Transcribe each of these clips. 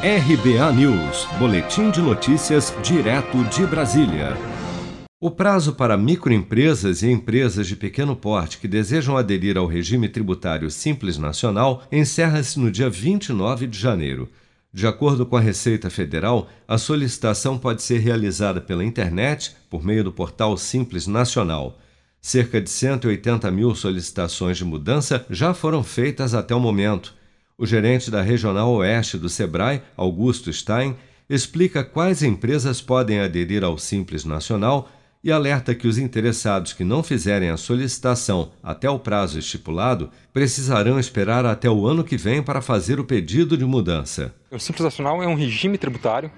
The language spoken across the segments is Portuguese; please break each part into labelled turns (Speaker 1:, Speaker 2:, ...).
Speaker 1: RBA News, Boletim de Notícias, direto de Brasília. O prazo para microempresas e empresas de pequeno porte que desejam aderir ao regime tributário Simples Nacional encerra-se no dia 29 de janeiro. De acordo com a Receita Federal, a solicitação pode ser realizada pela internet por meio do portal Simples Nacional. Cerca de 180 mil solicitações de mudança já foram feitas até o momento. O gerente da Regional Oeste do Sebrae, Augusto Stein, explica quais empresas podem aderir ao Simples Nacional e alerta que os interessados que não fizerem a solicitação até o prazo estipulado precisarão esperar até o ano que vem para fazer o pedido de mudança.
Speaker 2: O Simples Nacional é um regime tributário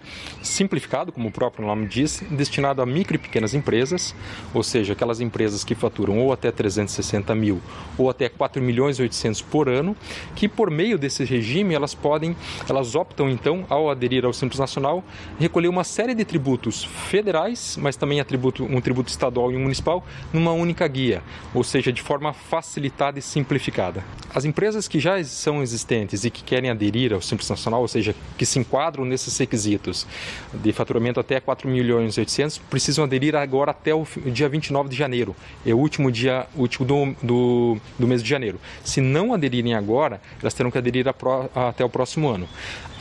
Speaker 2: simplificado, como o próprio nome diz, destinado a micro e pequenas empresas, ou seja, aquelas empresas que faturam ou até 360 mil ou até 4 milhões e 800 por ano, que por meio desse regime elas podem, elas optam então, ao aderir ao Simples Nacional, recolher uma série de tributos federais, mas também um tributo estadual e um municipal, numa única guia, ou seja, de forma facilitada e simplificada. As empresas que já são existentes e que querem aderir ao Simples Nacional, ou seja, seja, que se enquadram nesses requisitos de faturamento até 4 milhões e 800, precisam aderir agora até o dia 29 de janeiro, é o último dia último do, do, do mês de janeiro. Se não aderirem agora, elas terão que aderir a, até o próximo ano.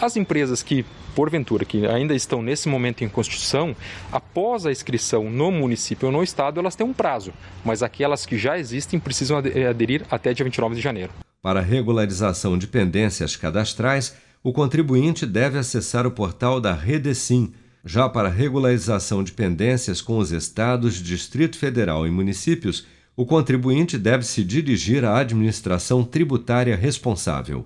Speaker 2: As empresas que, porventura, que ainda estão nesse momento em construção, após a inscrição no município ou no estado, elas têm um prazo, mas aquelas que já existem precisam aderir até dia 29 de janeiro.
Speaker 1: Para regularização de pendências cadastrais, o contribuinte deve acessar o portal da Redecim. Já para regularização de pendências com os estados, Distrito Federal e municípios, o contribuinte deve se dirigir à administração tributária responsável.